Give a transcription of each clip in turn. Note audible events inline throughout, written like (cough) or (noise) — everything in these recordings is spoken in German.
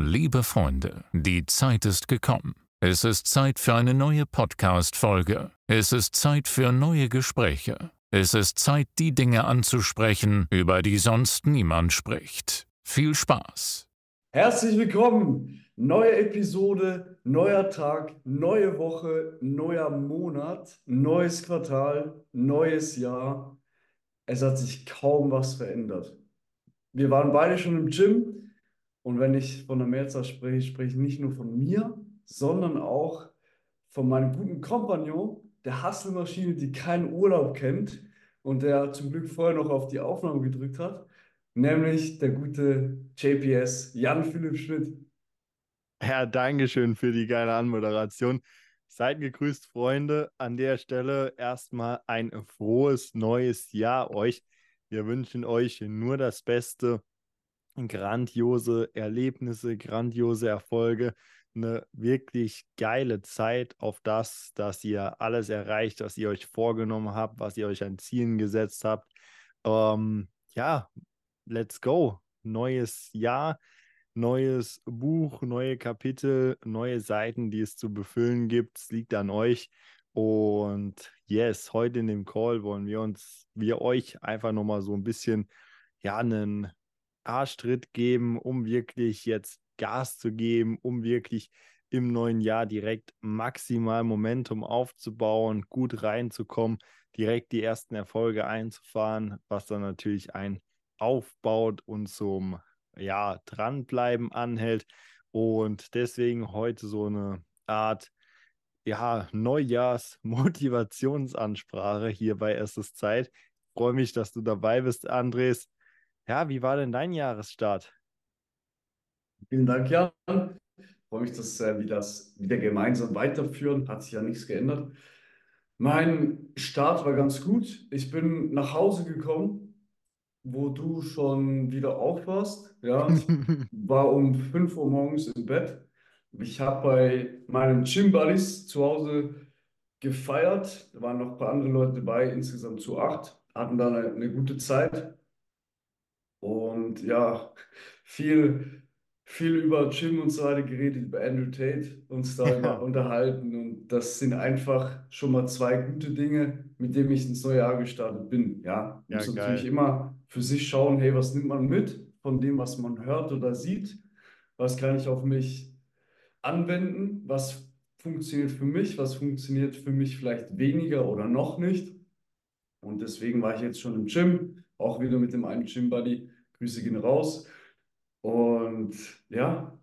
Liebe Freunde, die Zeit ist gekommen. Es ist Zeit für eine neue Podcast-Folge. Es ist Zeit für neue Gespräche. Es ist Zeit, die Dinge anzusprechen, über die sonst niemand spricht. Viel Spaß! Herzlich willkommen! Neue Episode, neuer Tag, neue Woche, neuer Monat, neues Quartal, neues Jahr. Es hat sich kaum was verändert. Wir waren beide schon im Gym und wenn ich von der Mehrzahl spreche, spreche ich nicht nur von mir, sondern auch von meinem guten Kompagnon, der Hustle-Maschine, die keinen Urlaub kennt und der zum Glück vorher noch auf die Aufnahme gedrückt hat, nämlich der gute JPS Jan Philipp Schmidt. Ja, Dankeschön für die geile Anmoderation. Seid gegrüßt, Freunde. An der Stelle erstmal ein frohes neues Jahr euch. Wir wünschen euch nur das Beste grandiose Erlebnisse, grandiose Erfolge, eine wirklich geile Zeit auf das, dass ihr alles erreicht, was ihr euch vorgenommen habt, was ihr euch an Zielen gesetzt habt. Ähm, ja, let's go. Neues Jahr, neues Buch, neue Kapitel, neue Seiten, die es zu befüllen gibt. Es liegt an euch. Und yes, heute in dem Call wollen wir uns, wir euch einfach nochmal so ein bisschen, ja, einen Arschtritt geben, um wirklich jetzt Gas zu geben, um wirklich im neuen Jahr direkt maximal Momentum aufzubauen, gut reinzukommen, direkt die ersten Erfolge einzufahren, was dann natürlich ein aufbaut und zum ja, dranbleiben anhält. Und deswegen heute so eine Art ja, Neujahrs-Motivationsansprache hier bei Erstes Zeit. Ich freue mich, dass du dabei bist, Andres. Ja, wie war denn dein Jahresstart? Vielen Dank, Jan. Ich freue mich, dass äh, wir das wieder gemeinsam weiterführen. Hat sich ja nichts geändert. Mein Start war ganz gut. Ich bin nach Hause gekommen, wo du schon wieder auf warst. Ja, (laughs) war um 5 Uhr morgens im Bett. Ich habe bei meinen Gym Buddies zu Hause gefeiert. Da waren noch ein paar andere Leute dabei, insgesamt zu acht. Hatten da eine, eine gute Zeit und ja, viel, viel über Jim und so weiter geredet, über Andrew Tate, uns da Ja, unterhalten. Und das sind einfach schon mal zwei gute Dinge, mit denen ich ins neue Jahr gestartet bin. Ja, ja, muss natürlich geil. immer für sich schauen, hey, was nimmt man mit von dem, was man hört oder sieht? Was kann ich auf mich anwenden? Was funktioniert für mich? Was funktioniert für mich vielleicht weniger oder noch nicht? Und deswegen war ich jetzt schon im Gym, auch wieder mit dem einen Gym-Buddy. Grüße gehen raus. Und ja,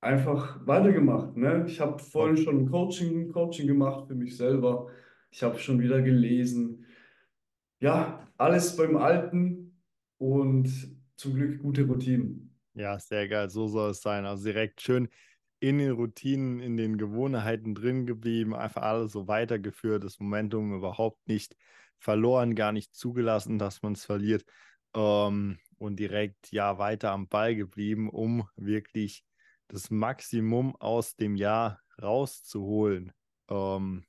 einfach weitergemacht. Ne? Ich habe vorhin schon Coaching, Coaching gemacht für mich selber. Ich habe schon wieder gelesen. Ja, alles beim Alten und zum Glück gute Routinen. Ja, sehr geil. So soll es sein. Also direkt schön in den Routinen, in den Gewohnheiten drin geblieben, einfach alles so weitergeführt, das Momentum überhaupt nicht verloren, gar nicht zugelassen, dass man es verliert. Ähm, und direkt ja weiter am Ball geblieben, um wirklich das Maximum aus dem Jahr rauszuholen. Ähm,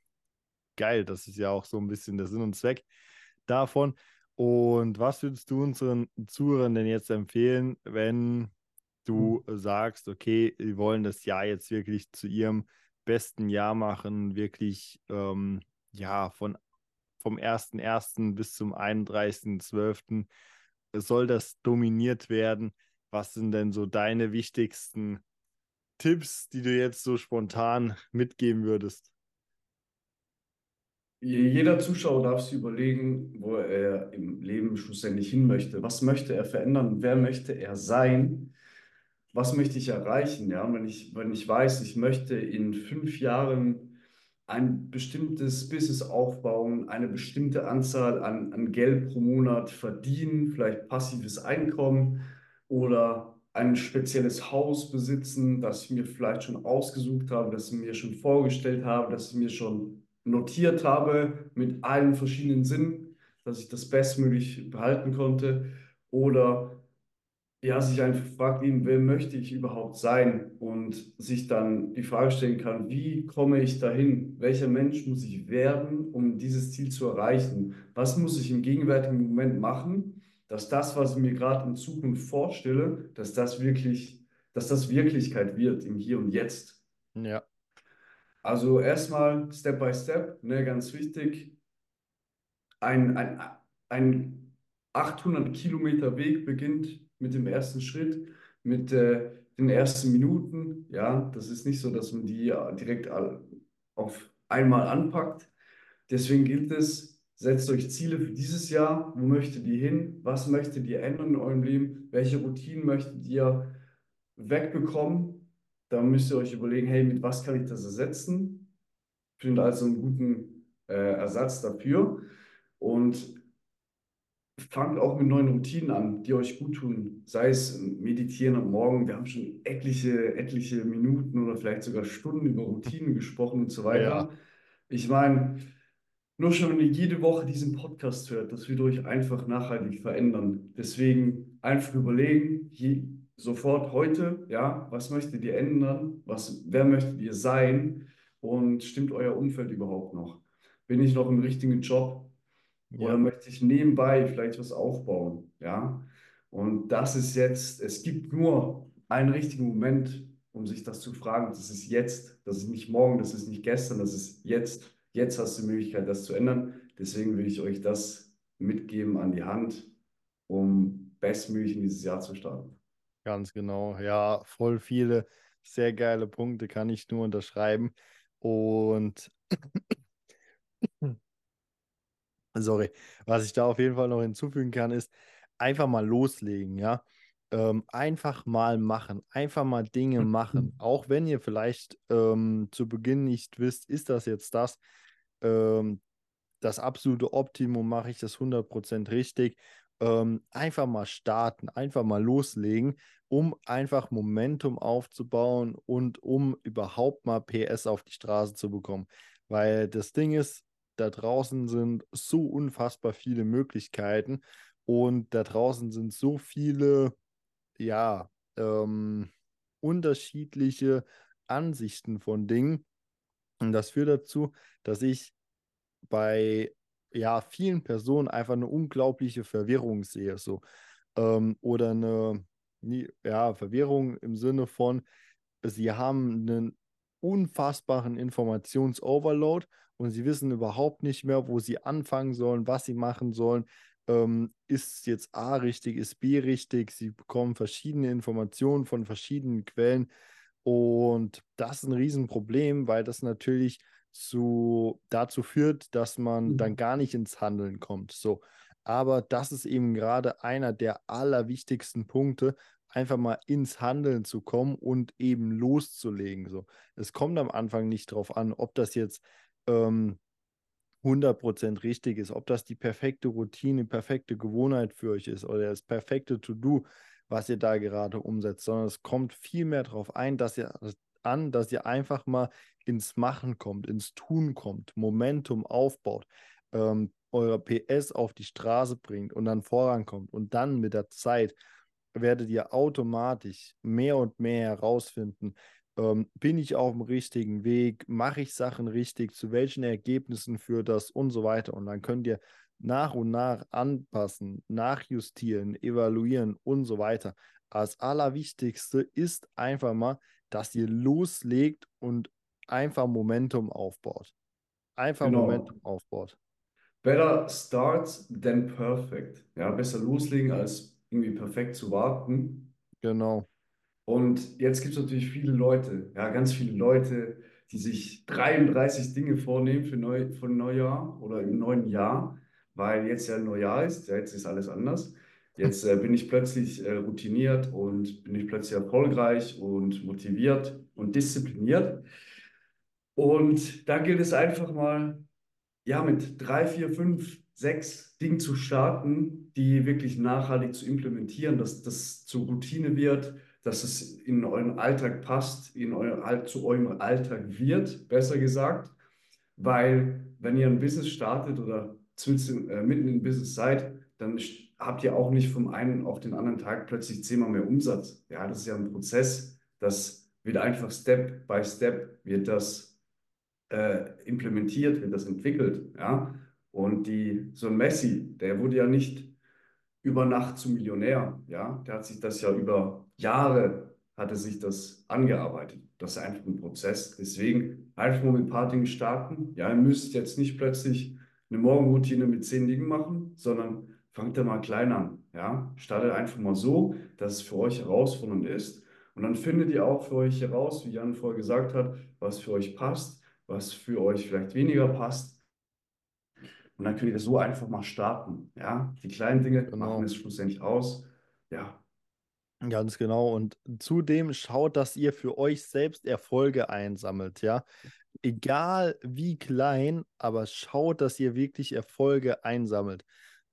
geil, das ist ja auch so ein bisschen der Sinn und Zweck davon. Und was würdest du unseren Zuhörern denn jetzt empfehlen, wenn du sagst, okay, wir wollen das Jahr jetzt wirklich zu ihrem besten Jahr machen, wirklich ähm, ja von vom 1.1. bis zum 31.12. soll das dominiert werden. Was sind denn so deine wichtigsten Tipps, die du jetzt so spontan mitgeben würdest? Jeder Zuschauer darf sich überlegen, wo er im Leben schlussendlich hin möchte. Was möchte er verändern? Wer möchte er sein? Was möchte ich erreichen? Ja, wenn ich, wenn ich weiß, ich möchte in fünf Jahren ein bestimmtes Business aufbauen, eine bestimmte Anzahl an, an Geld pro Monat verdienen, vielleicht passives Einkommen oder ein spezielles Haus besitzen, das ich mir vielleicht schon ausgesucht habe, das ich mir schon vorgestellt habe, das ich mir schon notiert habe mit allen verschiedenen Sinnen, dass ich das bestmöglich behalten konnte. Oder ja, sich einfach fragt, ihn, wer möchte ich überhaupt sein? Und sich dann die Frage stellen kann, wie komme ich dahin? Welcher Mensch muss ich werden, um dieses Ziel zu erreichen? Was muss ich im gegenwärtigen Moment machen, dass das, was ich mir gerade in Zukunft vorstelle, dass das wirklich dass das Wirklichkeit wird im Hier und Jetzt. Ja. Also erstmal Step by Step, ne, ganz wichtig. Ein, ein, ein 800 Kilometer Weg beginnt mit dem ersten Schritt, mit äh, den ersten Minuten. Ja, das ist nicht so, dass man die direkt auf einmal anpackt. Deswegen gilt es, setzt euch Ziele für dieses Jahr. Wo möchtet ihr hin? Was möchtet ihr ändern in eurem Leben? Welche Routinen möchtet ihr wegbekommen? Da müsst ihr euch überlegen, hey, mit was kann ich das ersetzen? Findet also einen guten äh, Ersatz dafür. Und fangt auch mit neuen Routinen an, die euch gut tun. Sei es Meditieren am Morgen. Wir haben schon etliche, etliche Minuten oder vielleicht sogar Stunden über Routinen gesprochen und so weiter. Ja. Ich meine, nur schon, wenn ihr jede Woche diesen Podcast hört, das wird euch einfach nachhaltig verändern. Deswegen einfach überlegen, je, sofort heute, ja, was möchtet ihr ändern? Was, wer möchtet ihr sein? Und stimmt euer Umfeld überhaupt noch? Bin ich noch im richtigen Job? Ja. Oder möchte ich nebenbei vielleicht was aufbauen? Ja. Und das ist jetzt, es gibt nur einen richtigen Moment, um sich das zu fragen. Das ist jetzt, das ist nicht morgen, das ist nicht gestern, das ist jetzt. Jetzt hast du die Möglichkeit, das zu ändern. Deswegen will ich euch das mitgeben an die Hand, um bestmöglich in dieses Jahr zu starten. Ganz genau. Ja, voll viele sehr geile Punkte kann ich nur unterschreiben. Und sorry, was ich da auf jeden Fall noch hinzufügen kann, ist einfach mal loslegen, ja. Ähm, einfach mal machen, einfach mal Dinge machen. Auch wenn ihr vielleicht ähm, zu Beginn nicht wisst, ist das jetzt das, ähm, das absolute Optimum, mache ich das 100% richtig. Ähm, einfach mal starten, einfach mal loslegen, um einfach Momentum aufzubauen und um überhaupt mal PS auf die Straße zu bekommen. Weil das Ding ist, da draußen sind so unfassbar viele Möglichkeiten und da draußen sind so viele, ja, ähm, unterschiedliche Ansichten von Dingen. Und das führt dazu, dass ich bei ja, vielen Personen einfach eine unglaubliche Verwirrung sehe. So. Ähm, oder eine ja, Verwirrung im Sinne von, sie haben einen unfassbaren Informationsoverload und sie wissen überhaupt nicht mehr, wo sie anfangen sollen, was sie machen sollen. Ähm, ist jetzt A richtig, ist B richtig? Sie bekommen verschiedene Informationen von verschiedenen Quellen und das ist ein Riesenproblem, weil das natürlich zu, dazu führt, dass man mhm. dann gar nicht ins Handeln kommt. So. Aber das ist eben gerade einer der allerwichtigsten Punkte, einfach mal ins Handeln zu kommen und eben loszulegen. So. Es kommt am Anfang nicht darauf an, ob das jetzt ähm, 100% richtig ist, ob das die perfekte Routine, perfekte Gewohnheit für euch ist oder das perfekte To-Do, was ihr da gerade umsetzt, sondern es kommt vielmehr darauf ein, dass ihr an, dass ihr einfach mal ins Machen kommt, ins Tun kommt, Momentum aufbaut, ähm, eure PS auf die Straße bringt und dann vorankommt. Und dann mit der Zeit werdet ihr automatisch mehr und mehr herausfinden, ähm, bin ich auf dem richtigen Weg, mache ich Sachen richtig, zu welchen Ergebnissen führt das und so weiter. Und dann könnt ihr nach und nach anpassen, nachjustieren, evaluieren und so weiter. Das Allerwichtigste ist einfach mal, dass ihr loslegt und einfach Momentum aufbaut. Einfach genau. Momentum aufbaut. Better start than perfect. Ja, besser loslegen als irgendwie perfekt zu warten. Genau. Und jetzt gibt es natürlich viele Leute, ja, ganz viele Leute, die sich 33 Dinge vornehmen für, Neu für Neujahr oder im neuen Jahr, weil jetzt ja Neujahr ist, ja, jetzt ist alles anders. Jetzt äh, bin ich plötzlich äh, routiniert und bin ich plötzlich erfolgreich und motiviert und diszipliniert. Und da gilt es einfach mal, ja, mit drei, vier, fünf, sechs Dingen zu starten, die wirklich nachhaltig zu implementieren, dass das zur Routine wird, dass es in euren Alltag passt, in euer, zu eurem Alltag wird, besser gesagt. Weil wenn ihr ein Business startet oder äh, mitten im Business seid, dann habt ihr auch nicht vom einen auf den anderen Tag plötzlich zehnmal mehr Umsatz. Ja, das ist ja ein Prozess, das wird einfach Step by Step wird das äh, implementiert, wird das entwickelt. Ja? Und die, so ein Messi, der wurde ja nicht über Nacht zum Millionär. Ja? Der hat sich das ja über Jahre hat er sich das angearbeitet. Das ist einfach ein Prozess. Deswegen einfach mal mit ein paar Dingen starten. Ja, ihr müsst jetzt nicht plötzlich eine Morgenroutine mit zehn Dingen machen, sondern fangt da mal klein an. Ja, startet einfach mal so, dass es für euch herausfordernd ist. Und dann findet ihr auch für euch heraus, wie Jan vorher gesagt hat, was für euch passt, was für euch vielleicht weniger passt. Und dann könnt ihr so einfach mal starten. Ja, die kleinen Dinge Genau. machen es schlussendlich aus. Ja, Ganz genau. Und zudem schaut, dass ihr für euch selbst Erfolge einsammelt, ja. Egal wie klein, aber schaut, dass ihr wirklich Erfolge einsammelt.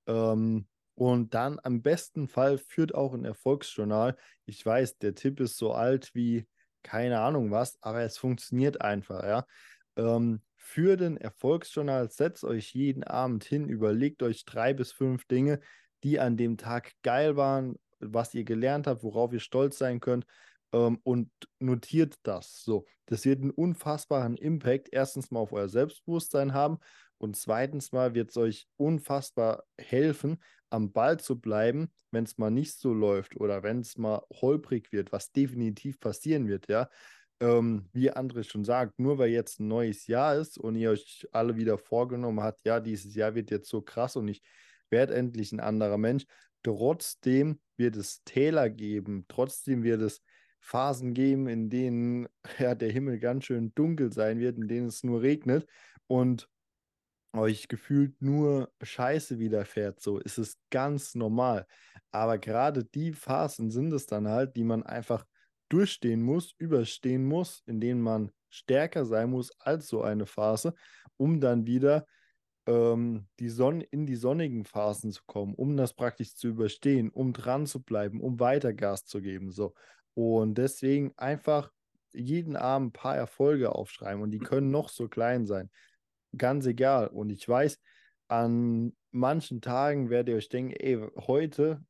Ähm, und dann am besten Fall führt auch ein Erfolgsjournal. Ich weiß, der Tipp ist so alt wie keine Ahnung was, aber es funktioniert einfach, ja. Ähm, für den Erfolgsjournal setzt euch jeden Abend hin, überlegt euch drei bis fünf Dinge, die an dem Tag geil waren, was ihr gelernt habt, worauf ihr stolz sein könnt ähm, und notiert das. So, das wird einen unfassbaren Impact erstens mal auf euer Selbstbewusstsein haben und zweitens mal wird es euch unfassbar helfen, am Ball zu bleiben, wenn es mal nicht so läuft oder wenn es mal holprig wird, was definitiv passieren wird, ja. Ähm, wie André schon sagt, nur weil jetzt ein neues Jahr ist und ihr euch alle wieder vorgenommen habt, ja, dieses Jahr wird jetzt so krass und ich werde endlich ein anderer Mensch, trotzdem wird es Täler geben, trotzdem wird es Phasen geben, in denen (laughs) ja, der Himmel ganz schön dunkel sein wird, in denen es nur regnet und euch gefühlt nur Scheiße widerfährt. So ist es ganz normal. Aber gerade die Phasen sind es dann halt, die man einfach durchstehen muss, überstehen muss, in denen man stärker sein muss als so eine Phase, um dann wieder ähm, die Sonne in die sonnigen Phasen zu kommen, um das praktisch zu überstehen, um dran zu bleiben, um weiter Gas zu geben. So. Und deswegen einfach jeden Abend ein paar Erfolge aufschreiben und die können noch so klein sein. Ganz egal. Und ich weiß, an manchen Tagen werdet ihr euch denken, ey, heute,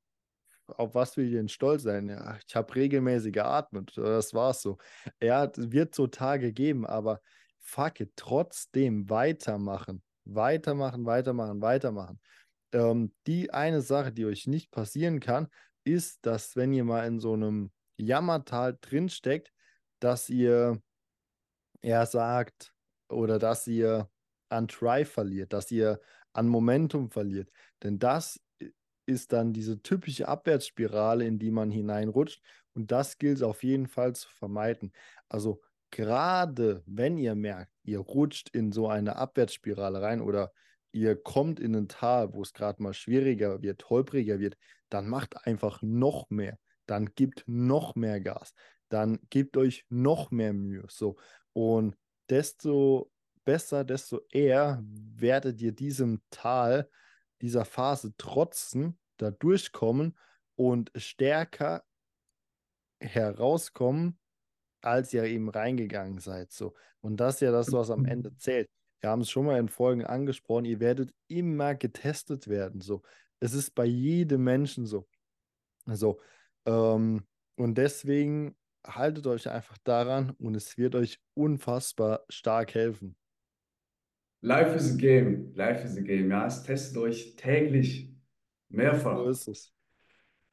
auf was will ich denn stolz sein? Ja, ich habe regelmäßig geatmet. Das war's so. Ja, es wird so Tage geben, aber fuck it, trotzdem weitermachen. Weitermachen, weitermachen, weitermachen. Ähm, die eine Sache, die euch nicht passieren kann, ist, dass wenn ihr mal in so einem Jammertal drinsteckt, dass ihr eher sagt oder dass ihr an Drive verliert, dass ihr an Momentum verliert. Denn das ist dann diese typische Abwärtsspirale, in die man hineinrutscht. Und das gilt es auf jeden Fall zu vermeiden. Also gerade wenn ihr merkt, ihr rutscht in so eine Abwärtsspirale rein oder ihr kommt in ein Tal, wo es gerade mal schwieriger wird, holpriger wird, dann macht einfach noch mehr. Dann gibt noch mehr Gas. Dann gebt euch noch mehr Mühe. So. Und desto besser, desto eher werdet ihr diesem Tal, dieser Phase trotzen, da durchkommen und stärker herauskommen, als ihr eben reingegangen seid. So. Und das ist ja das, was am Ende zählt. Wir haben es schon mal in Folgen angesprochen, ihr werdet immer getestet werden. So. Es ist bei jedem Menschen so. Also, ähm, und deswegen haltet euch einfach daran und es wird euch unfassbar stark helfen. Life is a game. Life is a game. Ja, es testet euch täglich mehrfach. So ist es.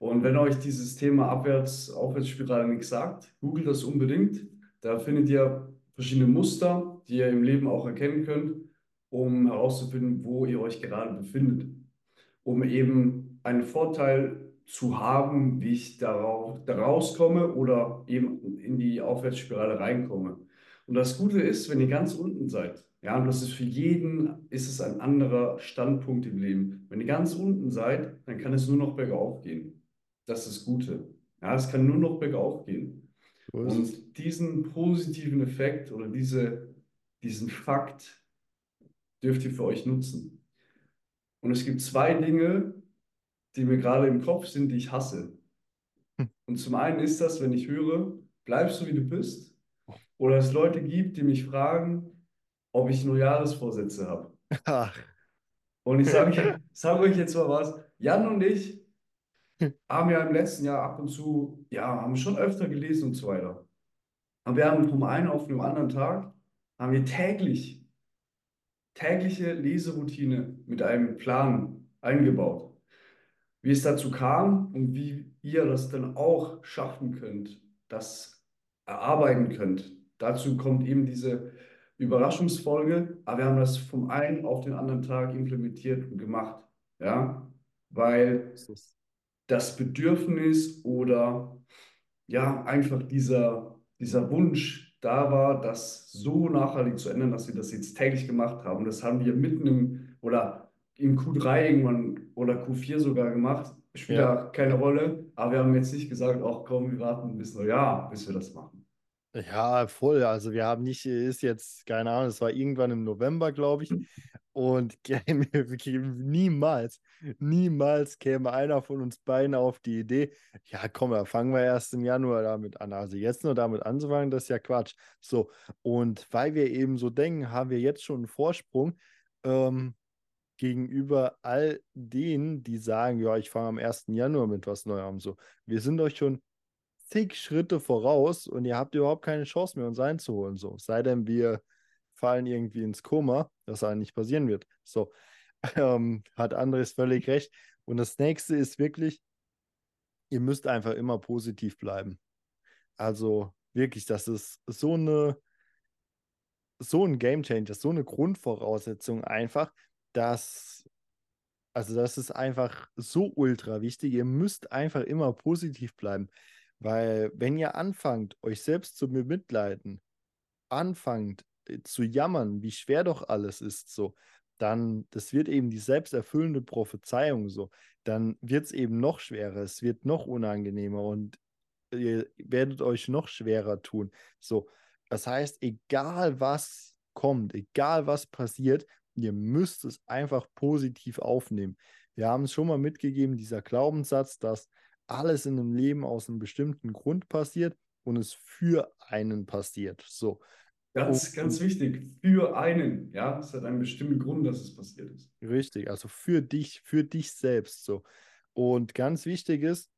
Und wenn euch dieses Thema Abwärts, Aufwärtsspirale nichts sagt, googelt das unbedingt. Da findet ihr verschiedene Muster, die ihr im Leben auch erkennen könnt, um herauszufinden, wo ihr euch gerade befindet. Um eben einen Vorteil zu haben, wie ich darauf, da rauskomme oder eben in die Aufwärtsspirale reinkomme. Und das Gute ist, wenn ihr ganz unten seid, ja, und das ist für jeden, ist es ein anderer Standpunkt im Leben. Wenn ihr ganz unten seid, dann kann es nur noch bergauf gehen. Das ist das Gute. Ja, es kann nur noch bergauf gehen. Und diesen positiven Effekt oder diese, diesen Fakt dürft ihr für euch nutzen. Und es gibt zwei Dinge, die mir gerade im Kopf sind, die ich hasse. Hm. Und zum einen ist das, wenn ich höre, bleib so wie du bist. Oder es Leute gibt, die mich fragen, ob ich nur Jahresvorsätze habe. (laughs) Und ich sage (laughs) sag euch jetzt mal was. Jan und ich haben ja im letzten Jahr ab und zu, ja, haben schon öfter gelesen und so weiter. Aber wir haben vom einen auf den anderen Tag, haben wir täglich, tägliche Leseroutine mit einem Plan eingebaut. Wie es dazu kam und wie ihr das dann auch schaffen könnt, das erarbeiten könnt. Dazu kommt eben diese Überraschungsfolge, aber wir haben das vom einen auf den anderen Tag implementiert und gemacht. Ja, weil das Bedürfnis oder ja, einfach dieser, dieser Wunsch da war, das so nachhaltig zu ändern, dass wir das jetzt täglich gemacht haben. Das haben wir mitten im oder im Q3 irgendwann oder Q4 sogar gemacht. Spielt ja. da keine Rolle, aber wir haben jetzt nicht gesagt, ach komm, wir warten bis Neujahr, bis wir das machen. Ja, voll. Also wir haben nicht, ist jetzt, keine Ahnung, es war irgendwann im November, glaube ich. Und (laughs) niemals, niemals käme einer von uns beiden auf die Idee, ja komm, da fangen wir erst im Januar damit an. Also jetzt nur damit anzufangen, das ist ja Quatsch. So, und weil wir eben so denken, haben wir jetzt schon einen Vorsprung ähm, gegenüber all denen, die sagen, ja, ich fange am 1. Januar mit was Neuem. So, wir sind euch schon zig Schritte voraus und ihr habt überhaupt keine Chance mehr, uns einzuholen. So, sei denn, wir fallen irgendwie ins Koma, das eigentlich passieren wird. So, (laughs) ähm, hat Andres völlig recht. Und das nächste ist wirklich, ihr müsst einfach immer positiv bleiben. Also wirklich, das ist so eine, so ein Game Changer, so eine Grundvoraussetzung einfach, dass, also das ist einfach so ultra wichtig. Ihr müsst einfach immer positiv bleiben. Weil wenn ihr anfangt, euch selbst zu bemitleiden, anfangt äh, zu jammern, wie schwer doch alles ist, so, dann, das wird eben die selbsterfüllende Prophezeiung so, dann wird es eben noch schwerer, es wird noch unangenehmer und ihr werdet euch noch schwerer tun. So, das heißt, egal was kommt, egal was passiert, ihr müsst es einfach positiv aufnehmen. Wir haben es schon mal mitgegeben, dieser Glaubenssatz, dass alles in einem Leben aus einem bestimmten Grund passiert und es für einen passiert. So. Ganz, und, ganz wichtig, für einen. Ja, es hat einen bestimmten Grund, dass es passiert ist. Richtig, also für dich, für dich selbst. So. Und ganz wichtig ist,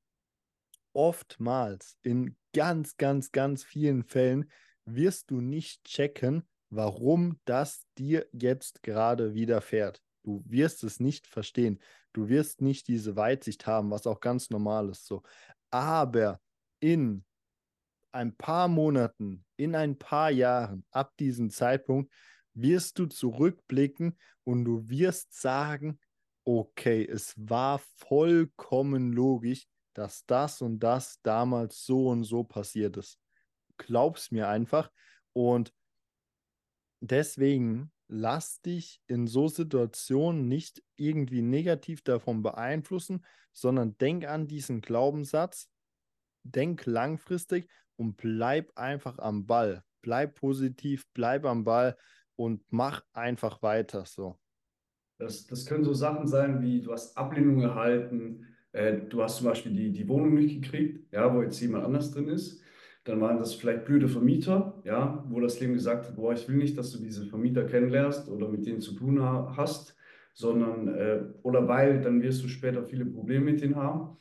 oftmals, in ganz, ganz, ganz vielen Fällen, wirst du nicht checken, warum das dir jetzt gerade widerfährt. Du wirst es nicht verstehen. Du wirst nicht diese Weitsicht haben, was auch ganz normal ist so. Aber in ein paar Monaten, in ein paar Jahren, ab diesem Zeitpunkt, wirst du zurückblicken und du wirst sagen, okay, es war vollkommen logisch, dass das und das damals so und so passiert ist. Glaub's mir einfach. Und deswegen lass dich in so Situationen nicht irgendwie negativ davon beeinflussen, sondern denk an diesen Glaubenssatz, denk langfristig und bleib einfach am Ball. Bleib positiv, bleib am Ball und mach einfach weiter so. Das, das können so Sachen sein wie, du hast Ablehnung erhalten, äh, du hast zum Beispiel die, die Wohnung nicht gekriegt, ja, wo jetzt jemand anders drin ist. Dann waren das vielleicht blöde Vermieter, ja, wo das Leben gesagt hat, boah, ich will nicht, dass du diese Vermieter kennenlernst oder mit denen zu tun hast, sondern, äh, oder weil, dann wirst du später viele Probleme mit denen haben.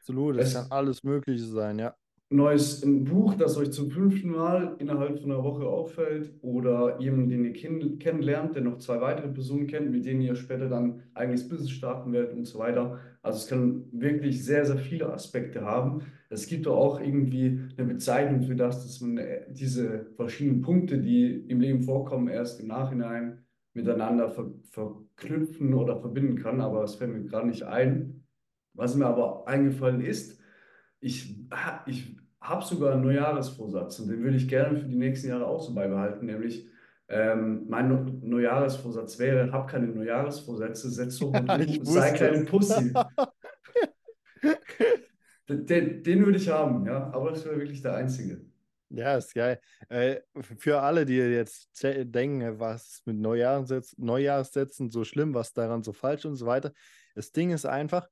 Absolut, es, es kann alles Mögliche sein, ja neues ein Buch, das euch zum fünften Mal innerhalb von einer Woche auffällt oder jemanden, den ihr kenn kennenlernt, der noch zwei weitere Personen kennt, mit denen ihr später dann eigenes Business starten werdet und so weiter. Also es kann wirklich sehr, sehr viele Aspekte haben. Es gibt auch irgendwie eine Bezeichnung für das, dass man äh, diese verschiedenen Punkte, die im Leben vorkommen, erst im Nachhinein miteinander ver verknüpfen oder verbinden kann, aber es fällt mir gerade nicht ein. Was mir aber eingefallen ist, ich, ich habe sogar einen Neujahresvorsatz und den würde ich gerne für die nächsten Jahre auch so beibehalten, nämlich ähm, mein Neujahresvorsatz wäre, hab keine Neujahresvorsätze, setz hoch (laughs) und ja, sei keine Pussy. (laughs) den, den würde ich haben, ja, aber das wäre wirklich der einzige. Ja, ist geil. Äh, für alle, die jetzt denken, was mit Neujahrssätzen, Neujahrssätzen so schlimm, was daran so falsch und so weiter. Das Ding ist einfach,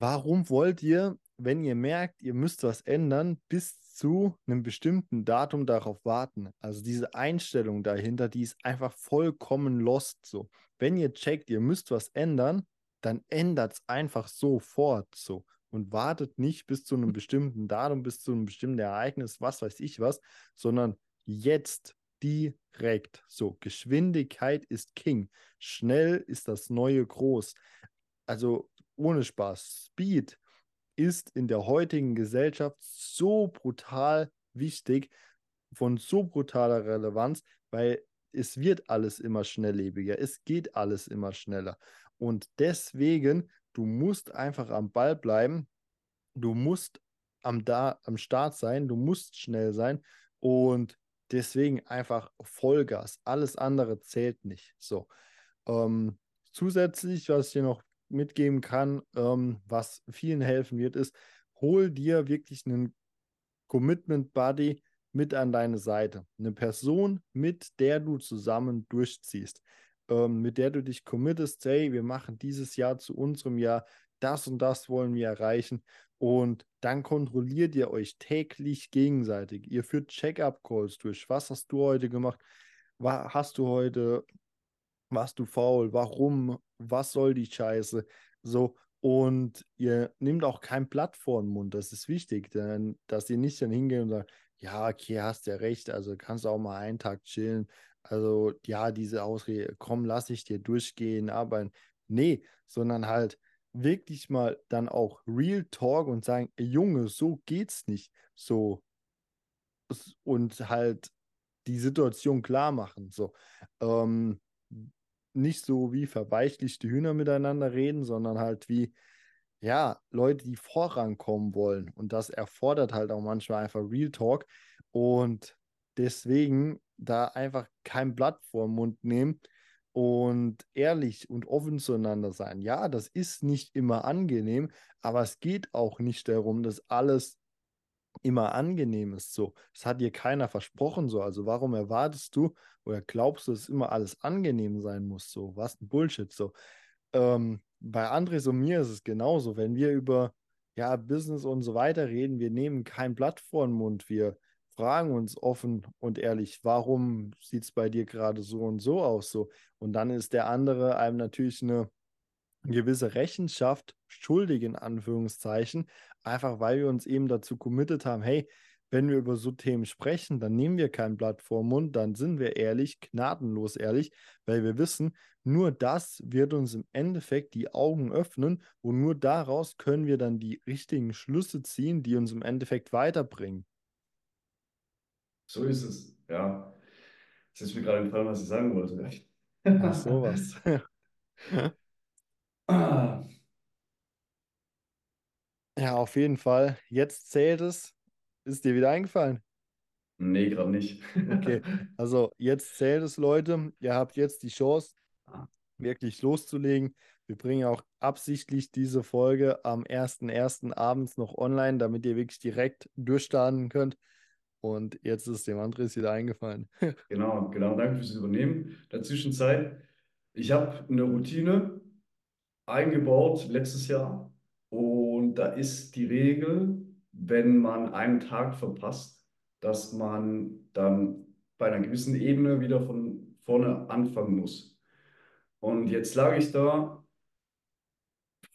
warum wollt ihr wenn ihr merkt, ihr müsst was ändern, bis zu einem bestimmten Datum darauf warten. Also diese Einstellung dahinter, die ist einfach vollkommen lost so. Wenn ihr checkt, ihr müsst was ändern, dann ändert es einfach sofort so und wartet nicht bis zu einem bestimmten Datum, bis zu einem bestimmten Ereignis, was weiß ich was, sondern jetzt direkt. So, Geschwindigkeit ist King. Schnell ist das neue groß. Also ohne Spaß. Speed ist in der heutigen Gesellschaft so brutal wichtig, von so brutaler Relevanz, weil es wird alles immer schnelllebiger, es geht alles immer schneller. Und deswegen, du musst einfach am Ball bleiben, du musst am, da, am Start sein, du musst schnell sein und deswegen einfach Vollgas. Alles andere zählt nicht. So. Ähm, zusätzlich, was ich dir noch mitgeben kann, ähm, was vielen helfen wird, ist, hol dir wirklich einen Commitment Buddy mit an deine Seite. Eine Person, mit der du zusammen durchziehst, ähm, mit der du dich committest, hey, wir machen dieses Jahr zu unserem Jahr, das und das wollen wir erreichen. Und dann kontrolliert ihr euch täglich gegenseitig. Ihr führt Check-up-Calls durch. Was hast du heute gemacht? Hast du heute warst du faul, warum, was soll die Scheiße? So, und ihr nehmt auch kein Blatt vor den Mund, das ist wichtig, denn, dass ihr nicht dann hingeht und sagt, ja, okay, hast ja recht, also kannst auch mal einen Tag chillen. Also, ja, diese Ausrede, komm, lass ich dir durchgehen, aber nee, sondern halt wirklich mal dann auch Real Talk und sagen, Junge, so geht's nicht. So. Und halt die Situation klar machen. So. Ähm, nicht so wie verweichlichte Hühner miteinander reden, sondern halt wie, ja, Leute, die vorankommen wollen. Und das erfordert halt auch manchmal einfach Real Talk. Und deswegen da einfach kein Blatt vor den Mund nehmen und ehrlich und offen zueinander sein. Ja, das ist nicht immer angenehm, aber es geht auch nicht darum, dass alles immer angenehm ist. So, das hat dir keiner versprochen. So, also warum erwartest du oder glaubst du, dass immer alles angenehm sein muss? So, was ein Bullshit. So, ähm, bei Andres und mir ist es genauso. Wenn wir über ja, Business und so weiter reden, wir nehmen kein Blatt vor den Mund. Wir fragen uns offen und ehrlich, warum sieht es bei dir gerade so und so aus? So, und dann ist der andere einem natürlich eine gewisse Rechenschaft schuldig, in Anführungszeichen, einfach weil wir uns eben dazu committed haben, hey, wenn wir über so Themen sprechen, dann nehmen wir kein Blatt vor den Mund, dann sind wir ehrlich, gnadenlos ehrlich, weil wir wissen, nur das wird uns im Endeffekt die Augen öffnen und nur daraus können wir dann die richtigen Schlüsse ziehen, die uns im Endeffekt weiterbringen. So ist es, ja. Das ist mir gerade entfallen, was ich sagen wollte. Ach, sowas. (laughs) (laughs) (clears throat) Ja, auf jeden Fall. Jetzt zählt es. Ist dir wieder eingefallen? Nee, gerade nicht. Okay, (laughs) also jetzt zählt es, Leute. Ihr habt jetzt die Chance, wirklich loszulegen. Wir bringen auch absichtlich diese Folge am 1.1. abends noch online, damit ihr wirklich direkt durchstarten könnt. Und jetzt ist dem Andres wieder eingefallen. (laughs) Genau, genau. Danke fürs Übernehmen. Der Zwischenzeit, ich habe eine Routine, eingebaut letztes Jahr. Und da ist die Regel, wenn man einen Tag verpasst, dass man dann bei einer gewissen Ebene wieder von vorne anfangen muss. Und jetzt lag ich da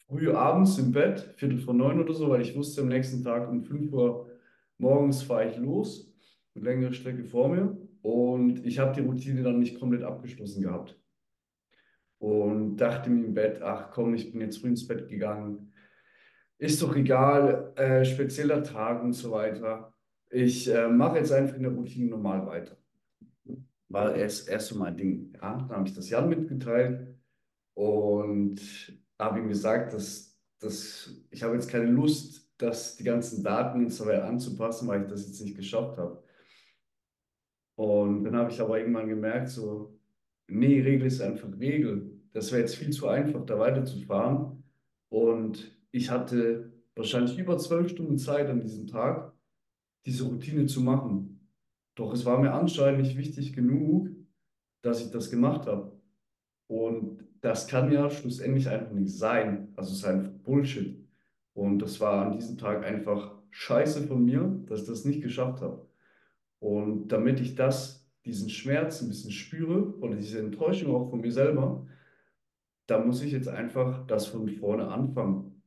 früh abends im Bett, Viertel vor neun oder so, weil ich wusste, am nächsten Tag um fünf Uhr morgens fahre ich los, eine längere Strecke vor mir. Und ich habe die Routine dann nicht komplett abgeschlossen gehabt und dachte mir im Bett, ach komm, ich bin jetzt früh ins Bett gegangen. Ist doch egal, äh, spezieller Tag und so weiter. Ich äh, mache jetzt einfach in der Routine normal weiter. War erst, erst so mein Ding. Ja? Dann habe ich das Jan mitgeteilt und habe ihm gesagt, dass, dass ich habe jetzt keine Lust, das, die ganzen Daten und so anzupassen, weil ich das jetzt nicht geschafft habe. Und dann habe ich aber irgendwann gemerkt, so, nee, Regel ist einfach Regel. Das wäre jetzt viel zu einfach, da weiterzufahren. Und ich hatte wahrscheinlich über zwölf Stunden Zeit an diesem Tag, diese Routine zu machen. Doch es war mir anscheinend nicht wichtig genug, dass ich das gemacht habe. Und das kann ja schlussendlich einfach nicht sein. Also es ist einfach Bullshit. Und das war an diesem Tag einfach scheiße von mir, dass ich das nicht geschafft habe. Und damit ich das, diesen Schmerz ein bisschen spüre oder diese Enttäuschung auch von mir selber, da muss ich jetzt einfach das von vorne anfangen.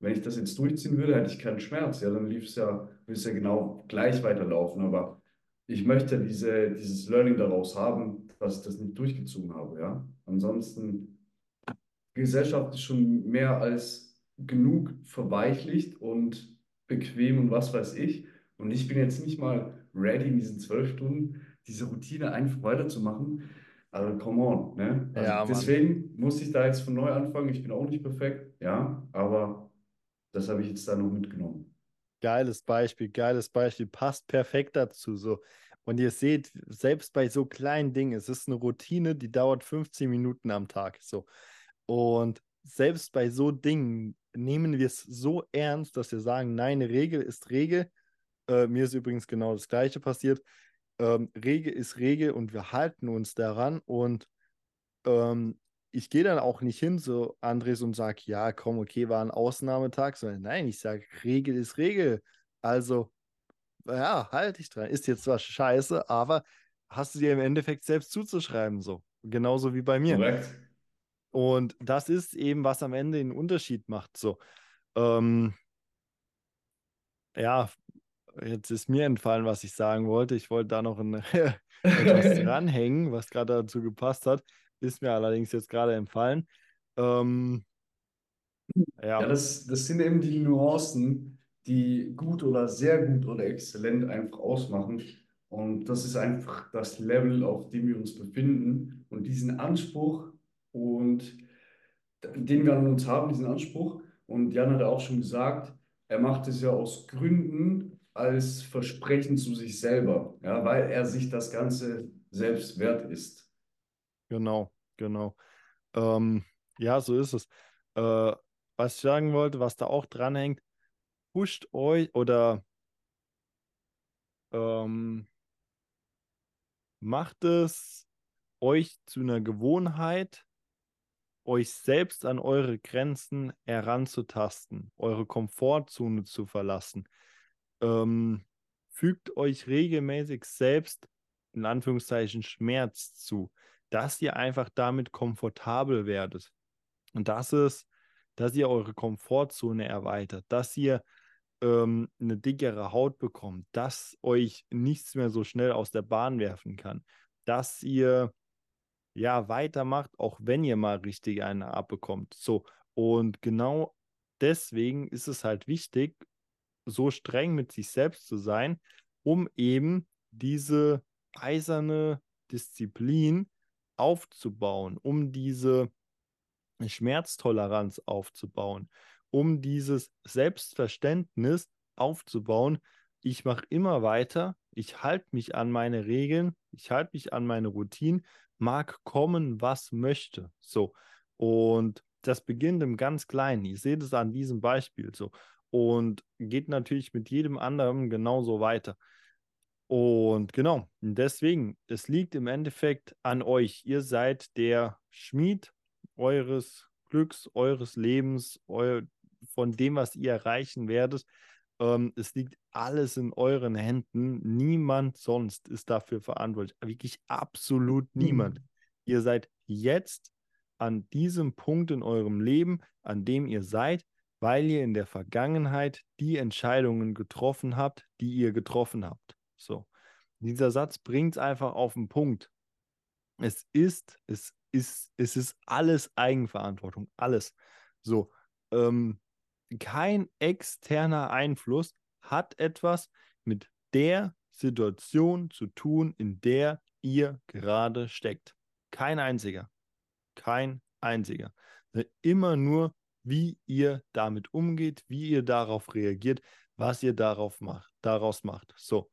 Wenn ich das jetzt durchziehen würde, hätte ich keinen Schmerz. Ja, dann lief es ja, würde es ja genau gleich weiterlaufen. Aber ich möchte diese, dieses Learning daraus haben, dass ich das nicht durchgezogen habe. Ja, ansonsten, Gesellschaft ist schon mehr als genug verweichlicht und bequem und was weiß ich. Und ich bin jetzt nicht mal ready, in diesen zwölf Stunden diese Routine einfach weiterzumachen. Also, come on, ne? Also Ja, deswegen muss ich da jetzt von neu anfangen. Ich bin auch nicht perfekt, ja, aber das habe ich jetzt da noch mitgenommen. Geiles Beispiel, geiles Beispiel, passt perfekt dazu. So. Und ihr seht, selbst bei so kleinen Dingen, es ist eine Routine, die dauert 15 Minuten am Tag. So. Und selbst bei so Dingen nehmen wir es so ernst, dass wir sagen, nein, Regel ist Regel. Äh, mir ist übrigens genau das Gleiche passiert. Ähm, Regel ist Regel und wir halten uns daran. Und ähm, ich gehe dann auch nicht hin, so Andres, und sage, ja, komm, okay, war ein Ausnahmetag, sondern nein, ich sage, Regel ist Regel. Also, ja, halt dich dran. Ist jetzt zwar scheiße, aber hast du dir im Endeffekt selbst zuzuschreiben, so. Genauso wie bei mir. Korrekt. Und das ist eben, was am Ende den Unterschied macht. So, ähm, ja, jetzt ist mir entfallen, was ich sagen wollte. Ich wollte da noch ein, (laughs) etwas (laughs) dranhängen, was gerade dazu gepasst hat. Ist mir allerdings jetzt gerade entfallen. Ähm, ja, Ja, das, das sind eben die Nuancen, die gut oder sehr gut oder exzellent einfach ausmachen. Und das ist einfach das Level, auf dem wir uns befinden. Und diesen Anspruch und den wir an uns haben, diesen Anspruch. Und Jan hat auch schon gesagt, er macht es ja aus Gründen als Versprechen zu sich selber, ja, weil er sich das Ganze selbst wert ist. Genau, genau. Ähm, ja, so ist es. Äh, was ich sagen wollte, was da auch dranhängt, pusht euch oder ähm, macht es euch zu einer Gewohnheit, euch selbst an eure Grenzen heranzutasten, eure Komfortzone zu verlassen. Ähm, fügt euch regelmäßig selbst in Anführungszeichen Schmerz zu, dass ihr einfach damit komfortabel werdet. Und das ist, dass ihr eure Komfortzone erweitert, dass ihr ähm, eine dickere Haut bekommt, dass euch nichts mehr so schnell aus der Bahn werfen kann, dass ihr ja weitermacht, auch wenn ihr mal richtig eine abbekommt. So, und genau deswegen ist es halt wichtig, so streng mit sich selbst zu sein, um eben diese eiserne Disziplin aufzubauen, um diese Schmerztoleranz aufzubauen, um dieses Selbstverständnis aufzubauen. Ich mache immer weiter, ich halte mich an meine Regeln, ich halte mich an meine Routinen, mag kommen, was möchte. So. Und das beginnt im ganz Kleinen. Ihr seht es an diesem Beispiel so. Und geht natürlich mit jedem anderen genauso weiter. Und genau, deswegen, es liegt im Endeffekt an euch. Ihr seid der Schmied eures Glücks, eures Lebens, eu von dem, was ihr erreichen werdet. Ähm, es liegt alles in euren Händen. Niemand sonst ist dafür verantwortlich. Wirklich absolut niemand. Ihr seid jetzt an diesem Punkt in eurem Leben, an dem ihr seid, weil ihr in der Vergangenheit die Entscheidungen getroffen habt, die ihr getroffen habt. So. Dieser Satz bringt es einfach auf den Punkt. Es ist, es ist, es ist alles Eigenverantwortung, alles. So, ähm, kein externer Einfluss hat etwas mit der Situation zu tun, in der ihr gerade steckt. Kein einziger. Kein einziger. Immer nur, wie ihr damit umgeht, wie ihr darauf reagiert, was ihr darauf macht, daraus macht. So,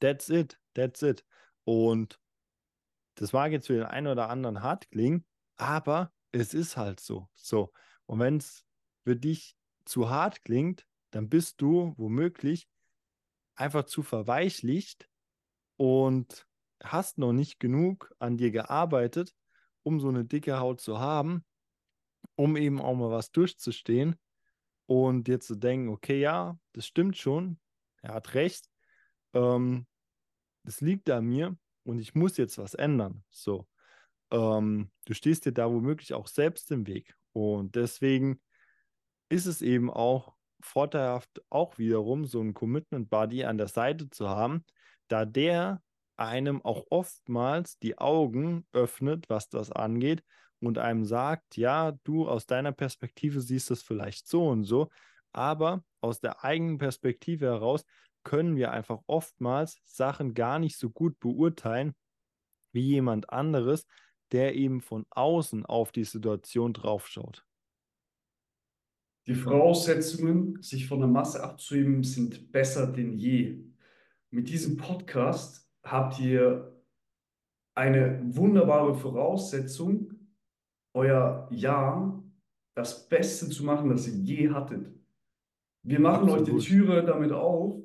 that's it, that's it. Und das mag jetzt für den einen oder anderen hart klingen, aber es ist halt so. So. Und wenn es für dich zu hart klingt, dann bist du womöglich einfach zu verweichlicht und hast noch nicht genug an dir gearbeitet, um so eine dicke Haut zu haben, um eben auch mal was durchzustehen und dir zu denken, okay, ja, das stimmt schon, er hat recht, ähm, das liegt an mir und ich muss jetzt was ändern. So, ähm, du stehst dir da womöglich auch selbst im Weg und deswegen ist es eben auch vorteilhaft, auch wiederum so einen Commitment Buddy an der Seite zu haben, da der einem auch oftmals die Augen öffnet, was das angeht und einem sagt, ja, du aus deiner Perspektive siehst es vielleicht so und so, aber aus der eigenen Perspektive heraus können wir einfach oftmals Sachen gar nicht so gut beurteilen wie jemand anderes, der eben von außen auf die Situation draufschaut. Die Voraussetzungen, sich von der Masse abzuheben, sind besser denn je. Mit diesem Podcast habt ihr eine wunderbare Voraussetzung, euer Jahr das Beste zu machen, das ihr je hattet. Wir machen Absolut. euch die Türe damit auf,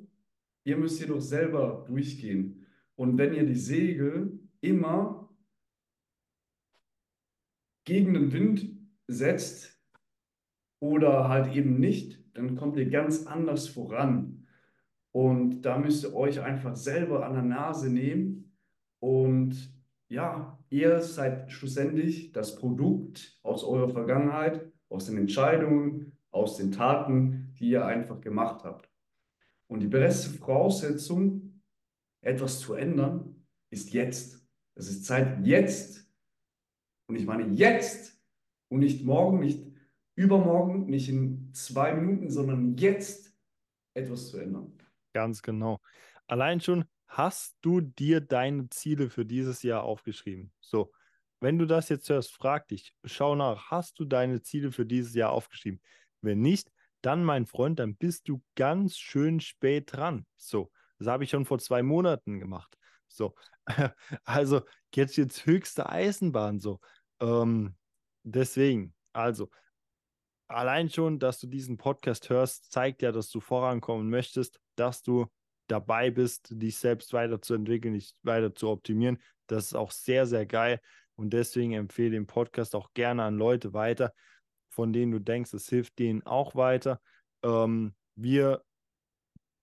ihr müsst jedoch selber durchgehen. Und wenn ihr die Segel immer gegen den Wind setzt oder halt eben nicht, dann kommt ihr ganz anders voran. Und da müsst ihr euch einfach selber an der Nase nehmen und ja, ihr seid schlussendlich das Produkt aus eurer Vergangenheit, aus den Entscheidungen, aus den Taten, die ihr einfach gemacht habt. Und die beste Voraussetzung, etwas zu ändern, ist jetzt. Es ist Zeit jetzt. Und ich meine jetzt und nicht morgen, nicht übermorgen, nicht in zwei Minuten, sondern jetzt etwas zu ändern. Ganz genau. Allein schon hast du dir deine Ziele für dieses Jahr aufgeschrieben? So, wenn du das jetzt hörst, frag dich, schau nach, hast du deine Ziele für dieses Jahr aufgeschrieben? Wenn nicht, dann, mein Freund, dann bist du ganz schön spät dran. So, das habe ich schon vor zwei Monaten gemacht. So, (laughs) also jetzt jetzt höchste Eisenbahn. So, ähm, deswegen, also allein schon, dass du diesen Podcast hörst, zeigt ja, dass du vorankommen möchtest, dass du dabei bist, dich selbst weiterzuentwickeln, dich weiter zu optimieren. Das ist auch sehr, sehr geil. Und deswegen empfehle den Podcast auch gerne an Leute weiter, von denen du denkst, es hilft denen auch weiter. Ähm, wir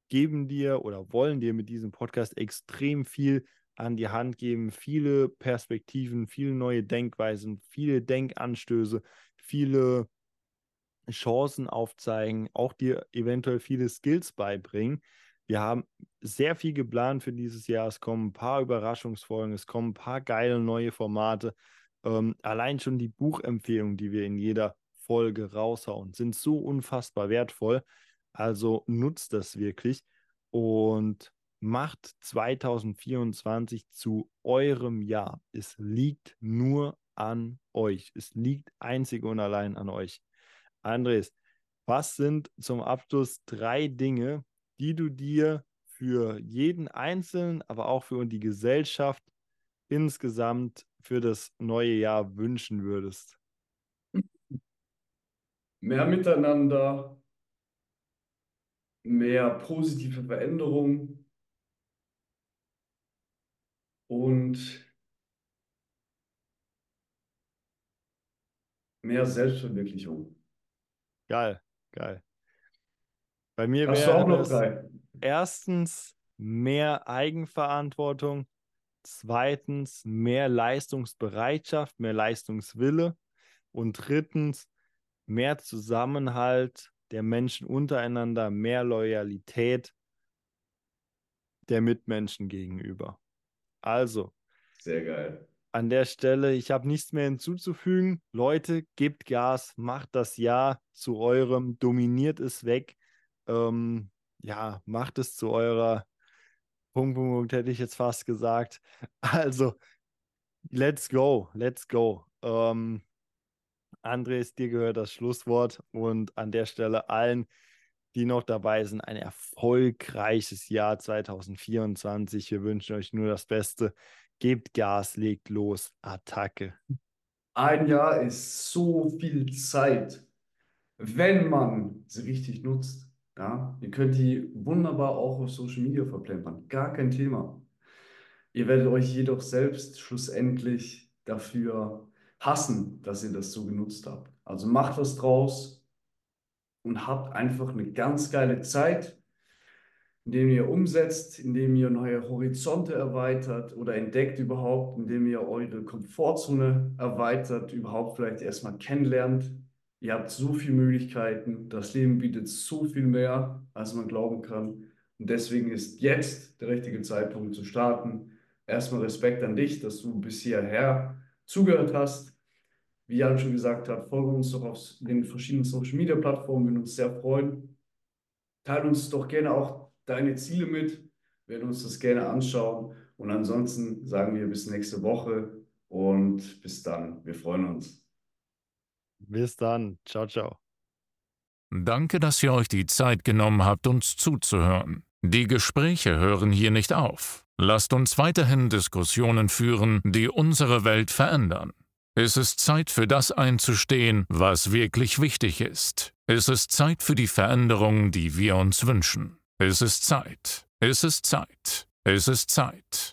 geben dir oder wollen dir mit diesem Podcast extrem viel an die Hand geben, viele Perspektiven, viele neue Denkweisen, viele Denkanstöße, viele Chancen aufzeigen, auch dir eventuell viele Skills beibringen, wir haben sehr viel geplant für dieses Jahr. Es kommen ein paar Überraschungsfolgen, es kommen ein paar geile neue Formate. Ähm, allein schon die Buchempfehlungen, die wir in jeder Folge raushauen, sind so unfassbar wertvoll. Also nutzt das wirklich und macht 2024 zu eurem Jahr. Es liegt nur an euch. Es liegt einzig und allein an euch. Andres, was sind zum Abschluss drei Dinge, die du dir für jeden Einzelnen, aber auch für die Gesellschaft insgesamt für das neue Jahr wünschen würdest? Mehr Miteinander, mehr positive Veränderung und mehr Selbstverwirklichung. Geil, geil. Bei mir wäre es erstens mehr Eigenverantwortung, zweitens mehr Leistungsbereitschaft, mehr Leistungswille und drittens mehr Zusammenhalt der Menschen untereinander, mehr Loyalität der Mitmenschen gegenüber. Also. Sehr geil. An der Stelle, ich habe nichts mehr hinzuzufügen. Leute, gebt Gas, macht das Ja zu eurem, dominiert es weg ähm, ja, macht es zu eurer Punkt, Punkt, Punkt, hätte ich jetzt fast gesagt. (laughs) Also, let's go, let's go. Ähm, Andres, dir gehört das Schlusswort und an der Stelle allen, die noch dabei sind, ein erfolgreiches Jahr 2024. Wir wünschen euch nur das Beste. Gebt Gas, legt los, Attacke. Ein Jahr ist so viel Zeit, wenn man sie richtig nutzt. Ja, ihr könnt die wunderbar auch auf Social Media verplempern. Gar kein Thema. Ihr werdet euch jedoch selbst schlussendlich dafür hassen, dass ihr das so genutzt habt. Also macht was draus und habt einfach eine ganz geile Zeit indem ihr umsetzt, indem ihr neue Horizonte erweitert oder entdeckt überhaupt, indem ihr eure Komfortzone erweitert, überhaupt vielleicht erstmal kennenlernt. Ihr habt so viele Möglichkeiten, das Leben bietet so viel mehr, als man glauben kann. Und deswegen ist jetzt der richtige Zeitpunkt zu starten. Erstmal Respekt an dich, dass du bis hierher zugehört hast. Wie Jan schon gesagt hat, folge uns doch auf den verschiedenen Social Media Plattformen, würden uns sehr freuen. Teile uns doch gerne auch deine Ziele mit, wir werden uns das gerne anschauen. Und ansonsten sagen wir bis nächste Woche und bis dann. Wir freuen uns. Bis dann. Ciao, ciao. Danke, dass ihr euch die Zeit genommen habt, uns zuzuhören. Die Gespräche hören hier nicht auf. Lasst uns weiterhin Diskussionen führen, die unsere Welt verändern. Es ist Zeit für das einzustehen, was wirklich wichtig ist. Es ist Zeit für die Veränderung, die wir uns wünschen. Es ist Zeit. Es ist Zeit. Es ist Zeit.